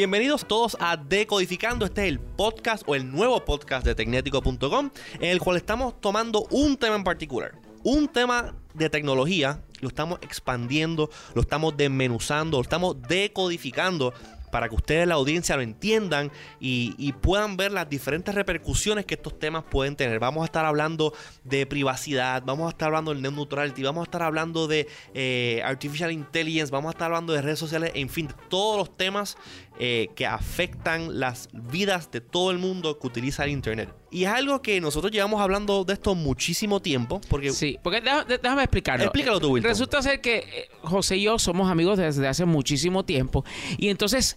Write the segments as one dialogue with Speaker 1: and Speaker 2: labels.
Speaker 1: Bienvenidos todos a Decodificando. Este es el podcast o el nuevo podcast de Tecnético.com en el cual estamos tomando un tema en particular. Un tema de tecnología, lo estamos expandiendo, lo estamos desmenuzando, lo estamos decodificando para que ustedes, la audiencia, lo entiendan y, puedan ver las diferentes repercusiones que estos temas pueden tener. Vamos a estar hablando de privacidad, vamos a estar hablando del net neutrality, vamos a estar hablando de eh, artificial intelligence, vamos a estar hablando de redes sociales, en fin, todos los temas eh, que afectan las vidas de todo el mundo que utiliza el Internet. Y es algo que nosotros llevamos hablando de esto muchísimo tiempo. Porque
Speaker 2: sí, porque déjame, explicarlo.
Speaker 1: Explícalo tú, Wilton.
Speaker 2: Resulta ser que eh, José y yo somos amigos desde hace muchísimo tiempo. Y entonces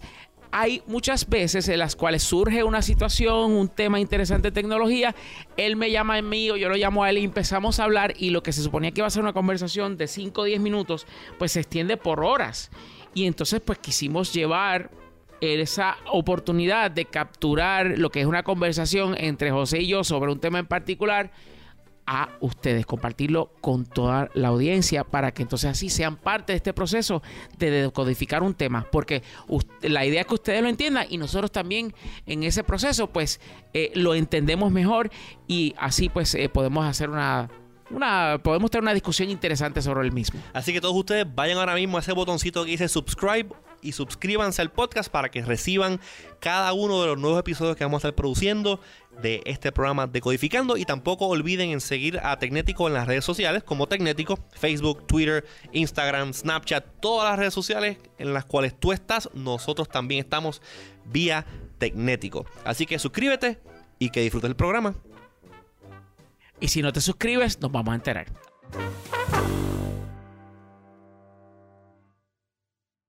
Speaker 2: hay muchas veces en las cuales surge una situación, un tema interesante de tecnología, él me llama a mí o yo lo llamo a él y empezamos a hablar y lo que se suponía que iba a ser una conversación de 5 o 10 minutos, pues se extiende por horas. Y entonces pues quisimos llevar esa oportunidad de capturar lo que es una conversación entre José y yo sobre un tema en particular a ustedes, compartirlo con toda la audiencia para que entonces así sean parte de este proceso de decodificar un tema, porque la idea es que ustedes lo entiendan y nosotros también en ese proceso pues eh, lo entendemos mejor y así pues eh, podemos hacer una una, podemos tener una discusión interesante sobre el mismo.
Speaker 1: Así que todos ustedes vayan ahora mismo a ese botoncito que dice subscribe y suscríbanse al podcast para que reciban cada uno de los nuevos episodios que vamos a estar produciendo de este programa Decodificando. Y tampoco olviden en seguir a Tecnético en las redes sociales como Tecnético, Facebook, Twitter, Instagram, Snapchat, todas las redes sociales en las cuales tú estás, nosotros también estamos vía Tecnético. Así que suscríbete y que disfrutes el programa.
Speaker 2: Y si no te suscribes, nos vamos a enterar.